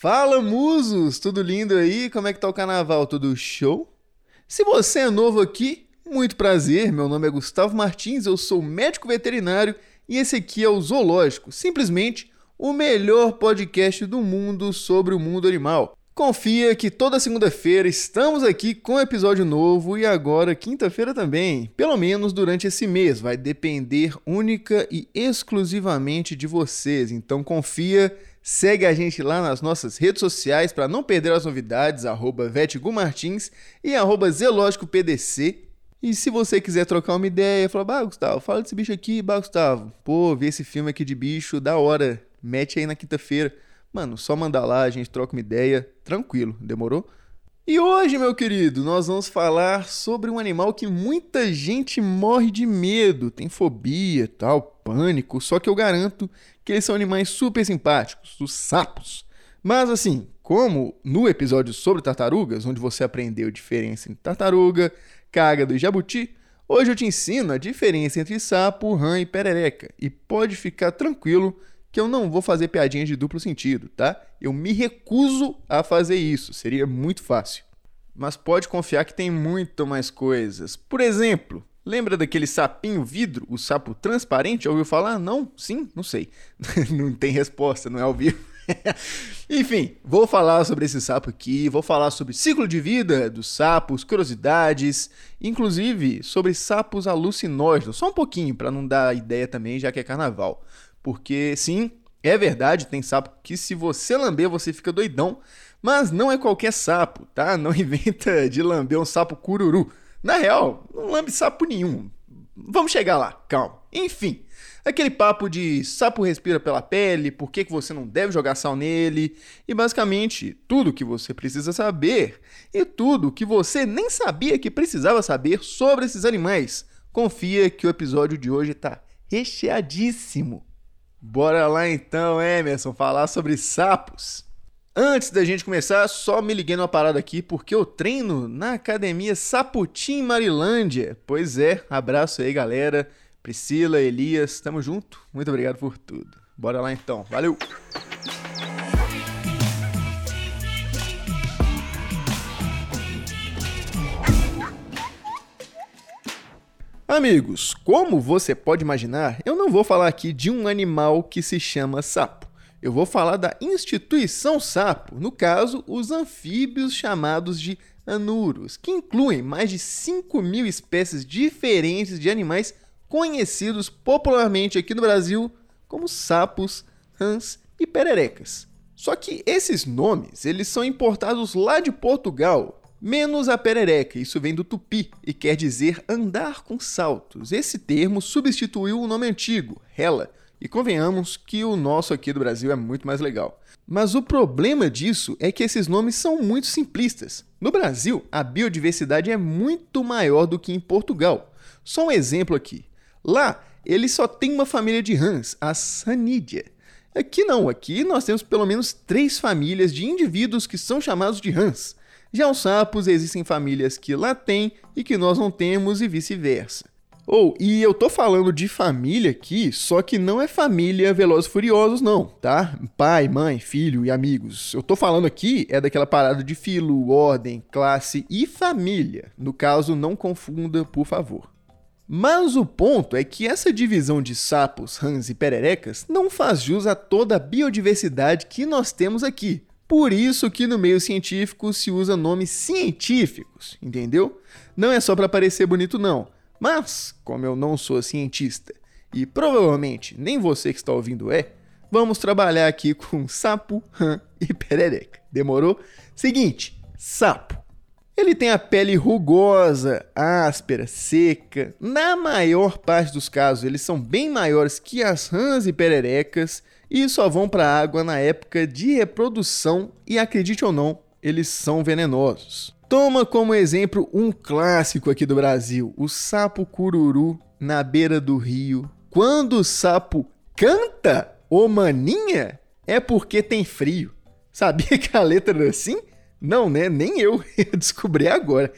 Fala musos, tudo lindo aí? Como é que tá o carnaval? Tudo show? Se você é novo aqui, muito prazer, meu nome é Gustavo Martins, eu sou médico veterinário e esse aqui é o Zoológico, simplesmente o melhor podcast do mundo sobre o mundo animal. Confia que toda segunda-feira estamos aqui com episódio novo e agora quinta-feira também. Pelo menos durante esse mês, vai depender única e exclusivamente de vocês. Então confia, segue a gente lá nas nossas redes sociais para não perder as novidades, arroba Martins e arroba ZelógicoPDC. E se você quiser trocar uma ideia, falar, bah, Gustavo, fala desse bicho aqui, bah, Gustavo, pô, vi esse filme aqui de bicho, da hora, mete aí na quinta-feira. Mano, só mandar lá, a gente troca uma ideia, tranquilo, demorou? E hoje, meu querido, nós vamos falar sobre um animal que muita gente morre de medo, tem fobia, tal, pânico, só que eu garanto que eles são animais super simpáticos, os sapos. Mas assim, como no episódio sobre tartarugas, onde você aprendeu a diferença entre tartaruga, cágado e jabuti, hoje eu te ensino a diferença entre sapo, rã e perereca. E pode ficar tranquilo que eu não vou fazer piadinhas de duplo sentido, tá? Eu me recuso a fazer isso, seria muito fácil. Mas pode confiar que tem muito mais coisas. Por exemplo, lembra daquele sapinho vidro, o sapo transparente? Ouviu falar? Não? Sim? Não sei. não tem resposta, não é ao vivo. Enfim, vou falar sobre esse sapo aqui, vou falar sobre ciclo de vida dos sapos, curiosidades, inclusive sobre sapos alucinógenos, só um pouquinho para não dar ideia também, já que é carnaval. Porque sim, é verdade, tem sapo que se você lamber você fica doidão, mas não é qualquer sapo, tá? Não inventa de lamber um sapo cururu. Na real, não lambe sapo nenhum. Vamos chegar lá, calma. Enfim, aquele papo de sapo respira pela pele, por que, que você não deve jogar sal nele, e basicamente tudo que você precisa saber e tudo que você nem sabia que precisava saber sobre esses animais. Confia que o episódio de hoje tá recheadíssimo. Bora lá então, Emerson, falar sobre sapos. Antes da gente começar, só me liguei numa parada aqui porque eu treino na academia Saputim Marilândia. Pois é, abraço aí, galera. Priscila, Elias, tamo junto. Muito obrigado por tudo. Bora lá então. Valeu! Amigos, como você pode imaginar, eu não vou falar aqui de um animal que se chama sapo. Eu vou falar da instituição sapo, no caso, os anfíbios chamados de anuros, que incluem mais de 5 mil espécies diferentes de animais conhecidos popularmente aqui no Brasil como sapos, rãs e pererecas. Só que esses nomes, eles são importados lá de Portugal Menos a perereca, isso vem do tupi e quer dizer andar com saltos. Esse termo substituiu o nome antigo, rela, e convenhamos que o nosso aqui do Brasil é muito mais legal. Mas o problema disso é que esses nomes são muito simplistas. No Brasil, a biodiversidade é muito maior do que em Portugal. Só um exemplo aqui. Lá, ele só tem uma família de rãs, a Sanidia. Aqui não, aqui nós temos pelo menos três famílias de indivíduos que são chamados de rãs. Já os sapos existem famílias que lá tem e que nós não temos e vice-versa. Ou, oh, e eu tô falando de família aqui, só que não é família Velozes Furiosos não, tá? Pai, mãe, filho e amigos. Eu tô falando aqui é daquela parada de filo, ordem, classe e família. No caso, não confunda, por favor. Mas o ponto é que essa divisão de sapos, rãs e pererecas não faz jus a toda a biodiversidade que nós temos aqui. Por isso que no meio científico se usa nomes científicos, entendeu? Não é só para parecer bonito não. Mas, como eu não sou cientista e provavelmente nem você que está ouvindo é, vamos trabalhar aqui com sapo, rã e perereca. Demorou? Seguinte, sapo. Ele tem a pele rugosa, áspera, seca. Na maior parte dos casos, eles são bem maiores que as rãs e pererecas e só vão para a água na época de reprodução e acredite ou não, eles são venenosos. Toma como exemplo um clássico aqui do Brasil, o sapo cururu na beira do rio. Quando o sapo canta, ô maninha, é porque tem frio. Sabia que a letra era assim? Não, né? Nem eu descobri agora.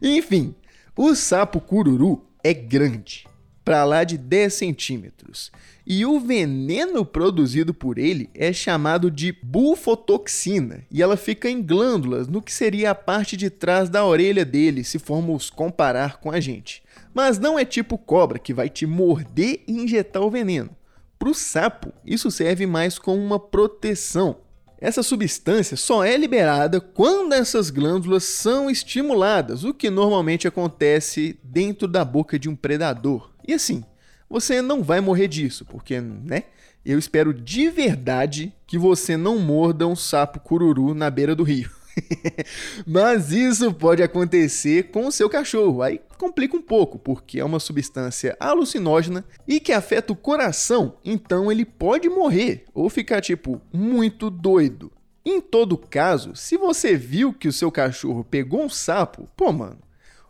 Enfim, o sapo cururu é grande, para lá de 10 centímetros. E o veneno produzido por ele é chamado de bufotoxina, e ela fica em glândulas, no que seria a parte de trás da orelha dele, se formos comparar com a gente. Mas não é tipo cobra que vai te morder e injetar o veneno. Para o sapo, isso serve mais como uma proteção. Essa substância só é liberada quando essas glândulas são estimuladas, o que normalmente acontece dentro da boca de um predador. E assim, você não vai morrer disso, porque, né? Eu espero de verdade que você não morda um sapo cururu na beira do rio. Mas isso pode acontecer com o seu cachorro. Aí complica um pouco, porque é uma substância alucinógena e que afeta o coração, então ele pode morrer ou ficar tipo muito doido. Em todo caso, se você viu que o seu cachorro pegou um sapo, pô, mano,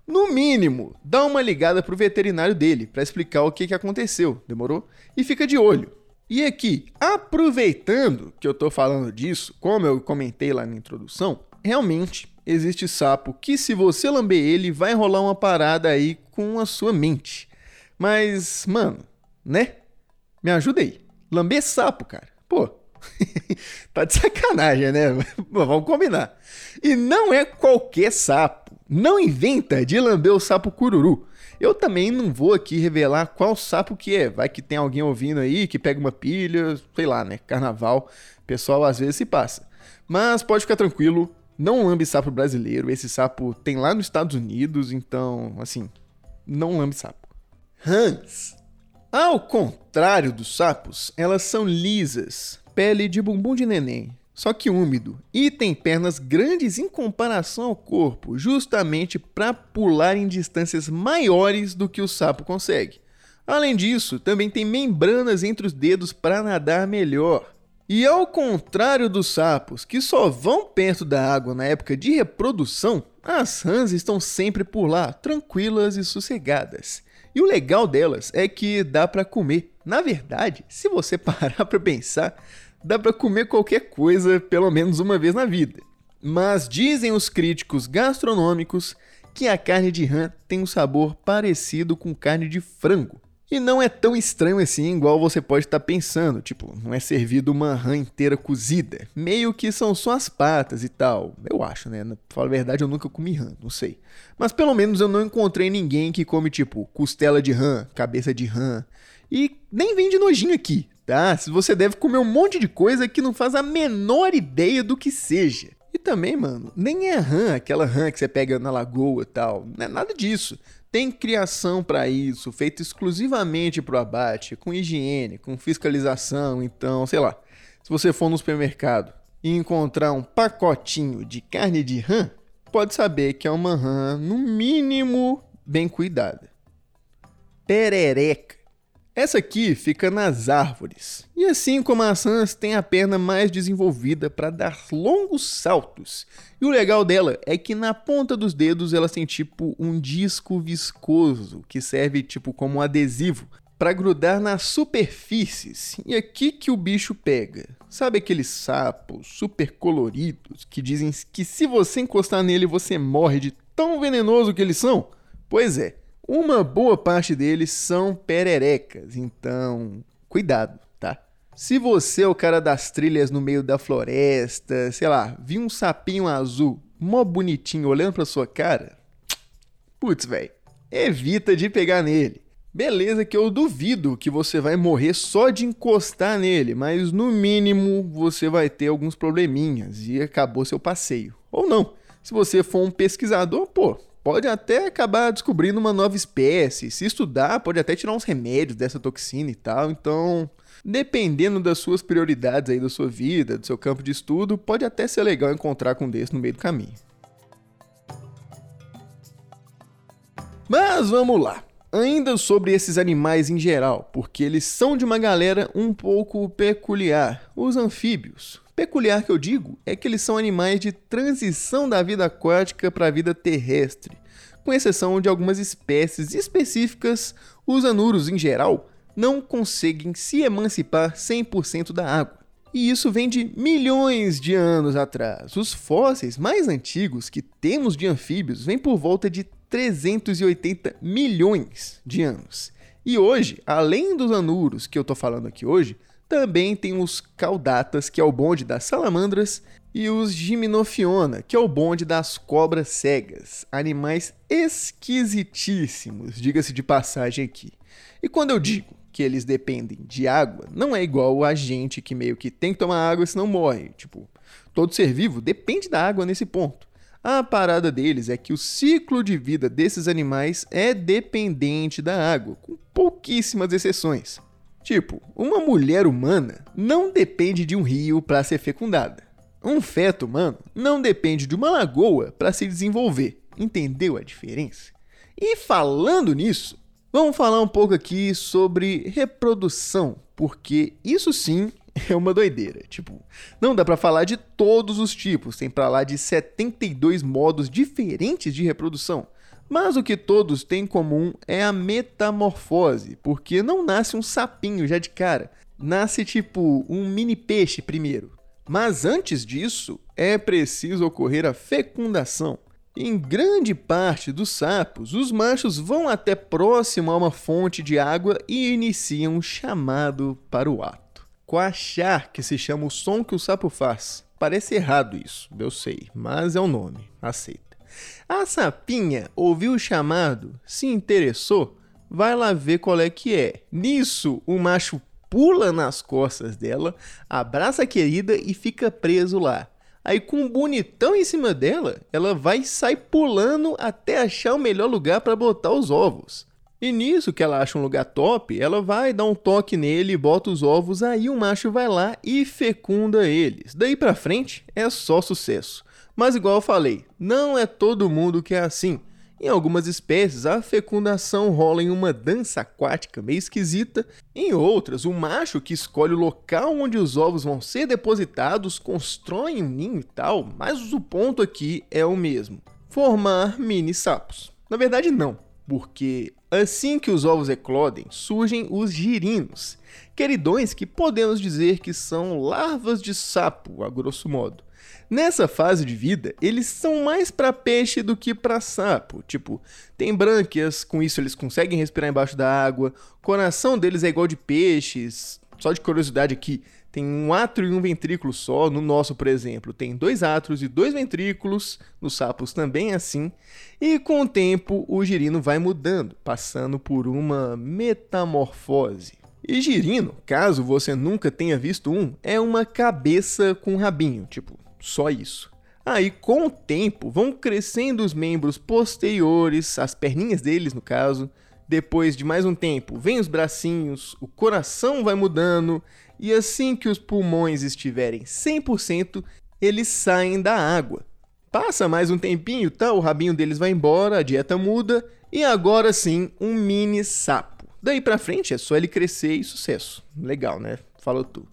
no mínimo, dá uma ligada pro veterinário dele para explicar o que, que aconteceu, demorou? E fica de olho. E aqui, aproveitando que eu tô falando disso, como eu comentei lá na introdução, realmente existe sapo que se você lamber ele, vai rolar uma parada aí com a sua mente. Mas, mano, né? Me ajuda aí. Lamber sapo, cara. Pô, tá de sacanagem, né? Vamos combinar. E não é qualquer sapo. Não inventa de lamber o sapo cururu. Eu também não vou aqui revelar qual sapo que é. Vai que tem alguém ouvindo aí que pega uma pilha, sei lá, né? Carnaval. Pessoal às vezes se passa. Mas pode ficar tranquilo, não lambe sapo brasileiro. Esse sapo tem lá nos Estados Unidos, então, assim, não lambe sapo. Rãs. Ao contrário dos sapos, elas são lisas, pele de bumbum de neném, só que úmido, e tem pernas grandes em comparação ao corpo, justamente para pular em distâncias maiores do que o sapo consegue. Além disso, também tem membranas entre os dedos para nadar melhor. E ao contrário dos sapos, que só vão perto da água na época de reprodução, as rãs estão sempre por lá, tranquilas e sossegadas. E o legal delas é que dá para comer. Na verdade, se você parar para pensar, dá para comer qualquer coisa pelo menos uma vez na vida. Mas dizem os críticos gastronômicos que a carne de rã tem um sabor parecido com carne de frango. E não é tão estranho assim, igual você pode estar tá pensando. Tipo, não é servido uma rã inteira cozida. Meio que são só as patas e tal. Eu acho, né? Pra falar a verdade, eu nunca comi rã, não sei. Mas pelo menos eu não encontrei ninguém que come, tipo, costela de rã, cabeça de rã. E nem vem de nojinho aqui, tá? Se você deve comer um monte de coisa que não faz a menor ideia do que seja. E também, mano, nem é rã, aquela rã que você pega na lagoa e tal. Não é nada disso. Tem criação para isso, feito exclusivamente para o abate, com higiene, com fiscalização. Então, sei lá, se você for no supermercado e encontrar um pacotinho de carne de rã, pode saber que é uma rã, no mínimo, bem cuidada. Perereca. Essa aqui fica nas árvores. E assim como a maçãs tem a perna mais desenvolvida para dar longos saltos. E o legal dela é que na ponta dos dedos ela tem tipo um disco viscoso que serve tipo como um adesivo para grudar nas superfícies. E aqui que o bicho pega. Sabe aqueles sapos super coloridos que dizem que se você encostar nele você morre de tão venenoso que eles são? Pois é. Uma boa parte deles são pererecas, então cuidado, tá? Se você é o cara das trilhas no meio da floresta, sei lá, viu um sapinho azul mó bonitinho olhando pra sua cara, putz, velho, evita de pegar nele. Beleza que eu duvido que você vai morrer só de encostar nele, mas no mínimo você vai ter alguns probleminhas e acabou seu passeio. Ou não. Se você for um pesquisador, pô, pode até acabar descobrindo uma nova espécie. Se estudar, pode até tirar uns remédios dessa toxina e tal. Então, dependendo das suas prioridades aí da sua vida, do seu campo de estudo, pode até ser legal encontrar com um desse no meio do caminho. Mas vamos lá. Ainda sobre esses animais em geral, porque eles são de uma galera um pouco peculiar, os anfíbios. Peculiar que eu digo é que eles são animais de transição da vida aquática para a vida terrestre, com exceção de algumas espécies específicas, os anuros em geral não conseguem se emancipar 100% da água. E isso vem de milhões de anos atrás. Os fósseis mais antigos que temos de anfíbios vêm por volta de 380 milhões de anos. E hoje, além dos anuros que eu tô falando aqui hoje, também tem os caudatas, que é o bonde das salamandras, e os Gimnophiona, que é o bonde das cobras cegas, animais esquisitíssimos, diga-se de passagem aqui. E quando eu digo que eles dependem de água, não é igual a gente que meio que tem que tomar água senão morre. Tipo, todo ser vivo depende da água nesse ponto. A parada deles é que o ciclo de vida desses animais é dependente da água, com pouquíssimas exceções. Tipo, uma mulher humana não depende de um rio para ser fecundada. Um feto humano não depende de uma lagoa para se desenvolver. Entendeu a diferença? E falando nisso, vamos falar um pouco aqui sobre reprodução, porque isso sim é uma doideira. Tipo, não dá para falar de todos os tipos, tem para lá de 72 modos diferentes de reprodução. Mas o que todos têm em comum é a metamorfose, porque não nasce um sapinho já de cara, nasce tipo um mini peixe primeiro. Mas antes disso, é preciso ocorrer a fecundação. Em grande parte dos sapos, os machos vão até próximo a uma fonte de água e iniciam um chamado para o ato. Quachar, que se chama o som que o sapo faz. Parece errado isso, eu sei, mas é o nome, aceita. A sapinha ouviu o chamado, se interessou, vai lá ver qual é que é. Nisso, o macho pula nas costas dela, abraça a querida e fica preso lá. Aí, com um bonitão em cima dela, ela vai sair pulando até achar o melhor lugar para botar os ovos. E nisso que ela acha um lugar top, ela vai dar um toque nele, bota os ovos, aí o macho vai lá e fecunda eles. Daí pra frente é só sucesso. Mas igual eu falei, não é todo mundo que é assim. Em algumas espécies, a fecundação rola em uma dança aquática meio esquisita. Em outras, o macho que escolhe o local onde os ovos vão ser depositados constrói um ninho e tal, mas o ponto aqui é o mesmo: formar mini sapos. Na verdade, não, porque assim que os ovos eclodem, surgem os girinos, queridões que podemos dizer que são larvas de sapo, a grosso modo. Nessa fase de vida, eles são mais para peixe do que para sapo. Tipo, tem brânquias, com isso eles conseguem respirar embaixo da água. O coração deles é igual de peixes. Só de curiosidade aqui, tem um átrio e um ventrículo só. No nosso, por exemplo, tem dois átrios e dois ventrículos. Nos sapos também é assim. E com o tempo, o girino vai mudando, passando por uma metamorfose. E girino, caso você nunca tenha visto um, é uma cabeça com rabinho, tipo, só isso. Aí, com o tempo, vão crescendo os membros posteriores, as perninhas deles, no caso. Depois de mais um tempo, vem os bracinhos, o coração vai mudando, e assim que os pulmões estiverem 100%, eles saem da água. Passa mais um tempinho, tá? O rabinho deles vai embora, a dieta muda, e agora sim, um mini sapo. Daí pra frente é só ele crescer e sucesso. Legal, né? Falou tu.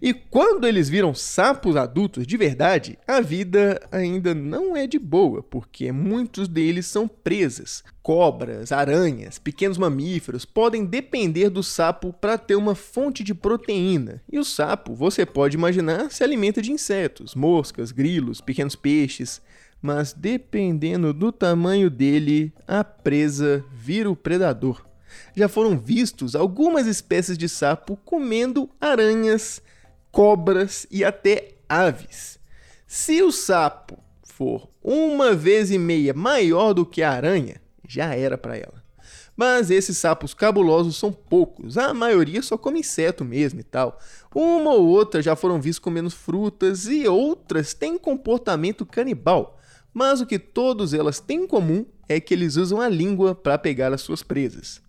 E quando eles viram sapos adultos de verdade, a vida ainda não é de boa, porque muitos deles são presas. Cobras, aranhas, pequenos mamíferos podem depender do sapo para ter uma fonte de proteína. E o sapo, você pode imaginar, se alimenta de insetos, moscas, grilos, pequenos peixes. Mas dependendo do tamanho dele, a presa vira o predador já foram vistos algumas espécies de sapo comendo aranhas, cobras e até aves. Se o sapo for uma vez e meia maior do que a aranha, já era para ela. Mas esses sapos cabulosos são poucos, a maioria só come inseto mesmo e tal. Uma ou outra já foram vistos comendo frutas e outras têm comportamento canibal. Mas o que todas elas têm em comum é que eles usam a língua para pegar as suas presas.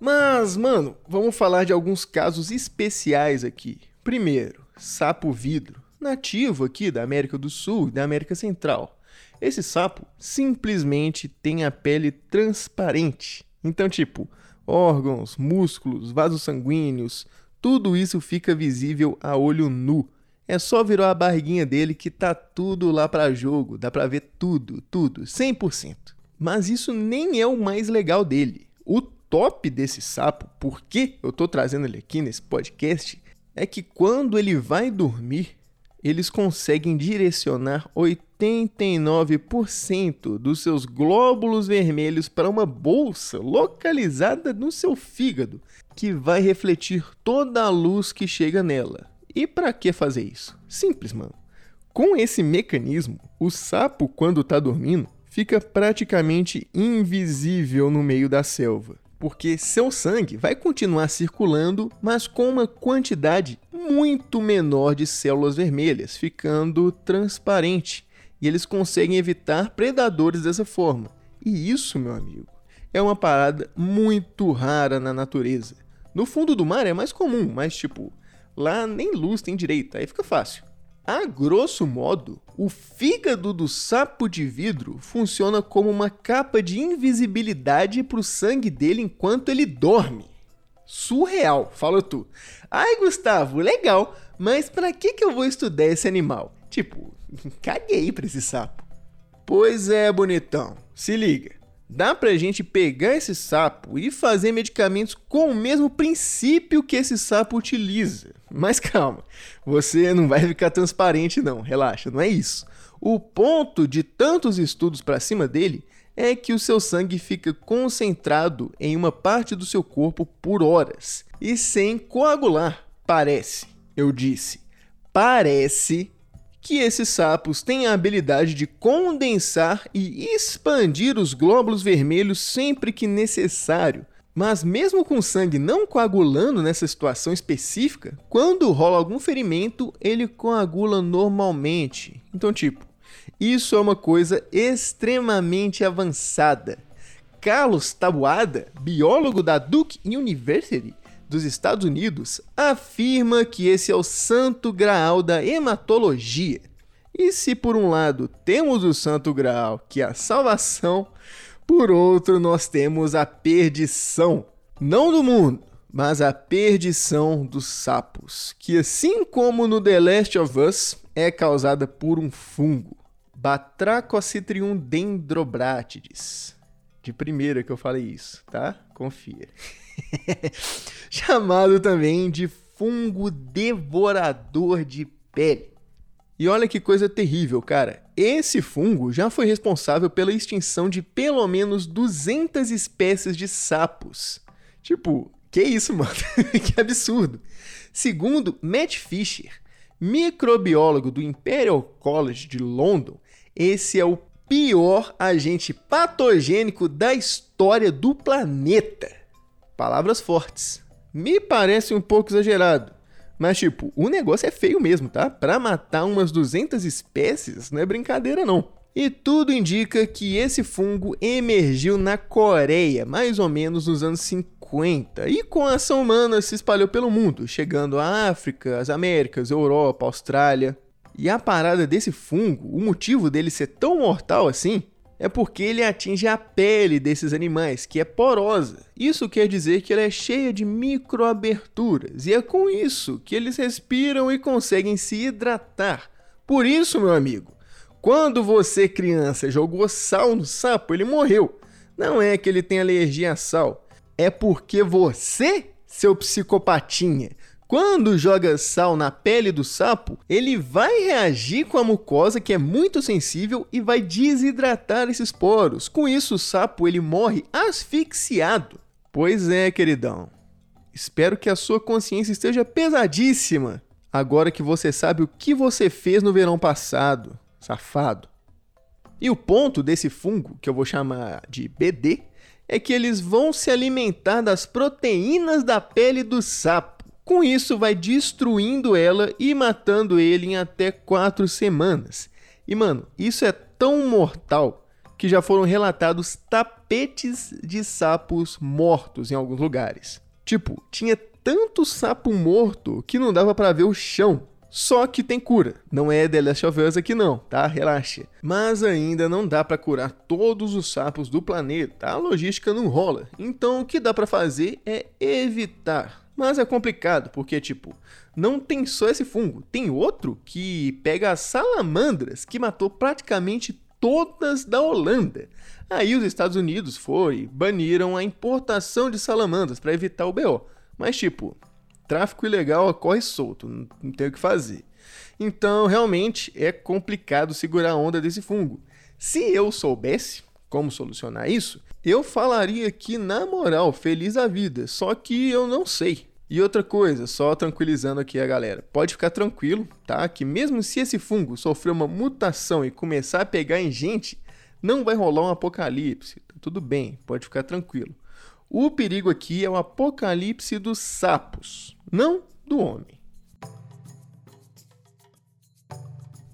Mas, mano, vamos falar de alguns casos especiais aqui. Primeiro, sapo vidro, nativo aqui da América do Sul e da América Central. Esse sapo simplesmente tem a pele transparente. Então, tipo, órgãos, músculos, vasos sanguíneos, tudo isso fica visível a olho nu. É só virar a barriguinha dele que tá tudo lá para jogo, dá para ver tudo, tudo, 100%. Mas isso nem é o mais legal dele. O top desse sapo, porque eu estou trazendo ele aqui nesse podcast, é que quando ele vai dormir, eles conseguem direcionar 89% dos seus glóbulos vermelhos para uma bolsa localizada no seu fígado, que vai refletir toda a luz que chega nela. E para que fazer isso? Simples, mano. Com esse mecanismo, o sapo, quando está dormindo, fica praticamente invisível no meio da selva, porque seu sangue vai continuar circulando, mas com uma quantidade muito menor de células vermelhas, ficando transparente, e eles conseguem evitar predadores dessa forma. E isso, meu amigo, é uma parada muito rara na natureza. No fundo do mar é mais comum, mas tipo, lá nem luz tem direito, aí fica fácil. A grosso modo, o fígado do sapo de vidro funciona como uma capa de invisibilidade para o sangue dele enquanto ele dorme. Surreal, fala tu. Ai, Gustavo, legal, mas para que, que eu vou estudar esse animal? Tipo, caguei pra esse sapo. Pois é, bonitão, se liga. Dá pra gente pegar esse sapo e fazer medicamentos com o mesmo princípio que esse sapo utiliza. Mas calma, você não vai ficar transparente não, relaxa, não é isso. O ponto de tantos estudos para cima dele é que o seu sangue fica concentrado em uma parte do seu corpo por horas e sem coagular. Parece, eu disse, parece que esses sapos têm a habilidade de condensar e expandir os glóbulos vermelhos sempre que necessário. Mas mesmo com o sangue não coagulando nessa situação específica, quando rola algum ferimento, ele coagula normalmente. Então, tipo, isso é uma coisa extremamente avançada. Carlos Tabuada, biólogo da Duke University, dos Estados Unidos afirma que esse é o santo graal da hematologia. E se por um lado temos o santo graal, que é a salvação, por outro nós temos a perdição, não do mundo, mas a perdição dos sapos, que assim como no The Last of Us, é causada por um fungo, Batrachocytrium dendrobratides. De primeira que eu falei isso, tá? Confia. chamado também de fungo devorador de pele. E olha que coisa terrível, cara. Esse fungo já foi responsável pela extinção de pelo menos 200 espécies de sapos. Tipo, que isso, mano? que absurdo. Segundo Matt Fisher, microbiólogo do Imperial College de London, esse é o pior agente patogênico da história do planeta. Palavras fortes. Me parece um pouco exagerado. Mas, tipo, o negócio é feio mesmo, tá? Pra matar umas 200 espécies não é brincadeira, não. E tudo indica que esse fungo emergiu na Coreia, mais ou menos nos anos 50, e com a ação humana se espalhou pelo mundo, chegando à África, às Américas, Europa, Austrália. E a parada desse fungo, o motivo dele ser tão mortal assim, é porque ele atinge a pele desses animais, que é porosa. Isso quer dizer que ela é cheia de microaberturas, e é com isso que eles respiram e conseguem se hidratar. Por isso, meu amigo, quando você, criança, jogou sal no sapo, ele morreu. Não é que ele tem alergia a sal, é porque você, seu psicopatinha, quando joga sal na pele do sapo, ele vai reagir com a mucosa que é muito sensível e vai desidratar esses poros. Com isso, o sapo ele morre asfixiado. Pois é, queridão. Espero que a sua consciência esteja pesadíssima agora que você sabe o que você fez no verão passado, safado. E o ponto desse fungo, que eu vou chamar de BD, é que eles vão se alimentar das proteínas da pele do sapo. Com isso, vai destruindo ela e matando ele em até quatro semanas. E mano, isso é tão mortal que já foram relatados tapetes de sapos mortos em alguns lugares. Tipo, tinha tanto sapo morto que não dava para ver o chão. Só que tem cura. Não é The Last of Us aqui não, tá? Relaxa. Mas ainda não dá para curar todos os sapos do planeta. A logística não rola. Então o que dá para fazer é evitar mas é complicado, porque, tipo, não tem só esse fungo, tem outro que pega as salamandras, que matou praticamente todas da Holanda. Aí os Estados Unidos foi, baniram a importação de salamandras para evitar o BO. Mas, tipo, tráfico ilegal ocorre solto, não tem o que fazer. Então, realmente é complicado segurar a onda desse fungo. Se eu soubesse como solucionar isso, eu falaria aqui na moral, feliz a vida, só que eu não sei. E outra coisa, só tranquilizando aqui a galera, pode ficar tranquilo, tá? Que mesmo se esse fungo sofrer uma mutação e começar a pegar em gente, não vai rolar um apocalipse. Tá tudo bem, pode ficar tranquilo. O perigo aqui é o apocalipse dos sapos, não do homem.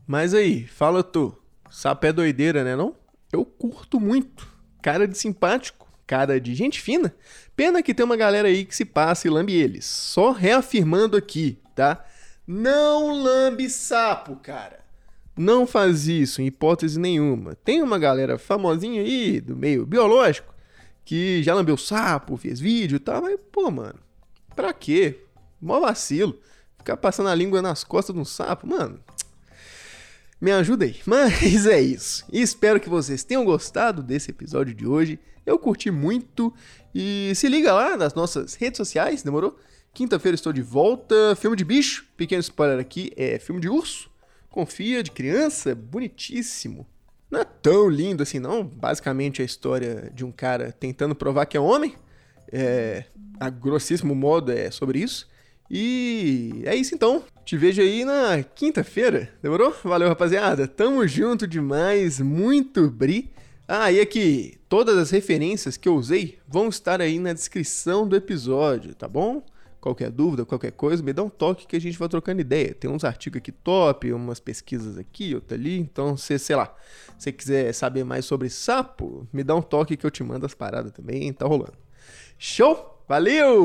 Mas aí, fala tu, sapo é doideira, né não? Eu curto muito. Cara de simpático, cara de gente fina. Pena que tem uma galera aí que se passa e lambe eles. Só reafirmando aqui, tá? Não lambe sapo, cara. Não faz isso em hipótese nenhuma. Tem uma galera famosinha aí do meio biológico que já lambeu sapo, fez vídeo e tal, mas pô, mano, pra quê? Mó vacilo. Ficar passando a língua nas costas de um sapo, mano. Me ajuda aí. Mas é isso. Espero que vocês tenham gostado desse episódio de hoje. Eu curti muito. E se liga lá nas nossas redes sociais, demorou? Quinta-feira estou de volta. Filme de bicho. Pequeno spoiler aqui é filme de urso. Confia, de criança, bonitíssimo. Não é tão lindo assim, não. Basicamente a história de um cara tentando provar que é homem. É, a grossíssimo modo é sobre isso. E é isso então. Te vejo aí na quinta-feira. Demorou? Valeu, rapaziada. Tamo junto demais. Muito bri. Ah, e aqui, todas as referências que eu usei vão estar aí na descrição do episódio, tá bom? Qualquer dúvida, qualquer coisa, me dá um toque que a gente vai trocando ideia. Tem uns artigos aqui top, umas pesquisas aqui, outra ali. Então, se, sei lá, se quiser saber mais sobre sapo, me dá um toque que eu te mando as paradas também, tá rolando. Show? Valeu!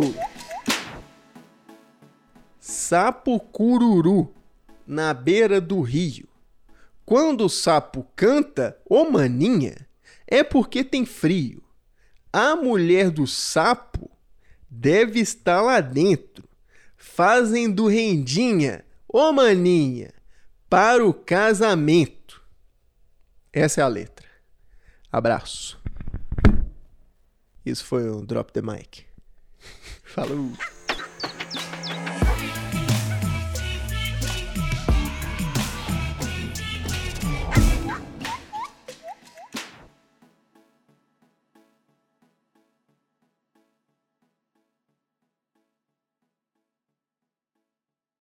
Sapo cururu na beira do rio. Quando o sapo canta, ô maninha, é porque tem frio. A mulher do sapo deve estar lá dentro, fazendo rendinha, ô maninha, para o casamento. Essa é a letra. Abraço. Isso foi um Drop the Mic. Falou!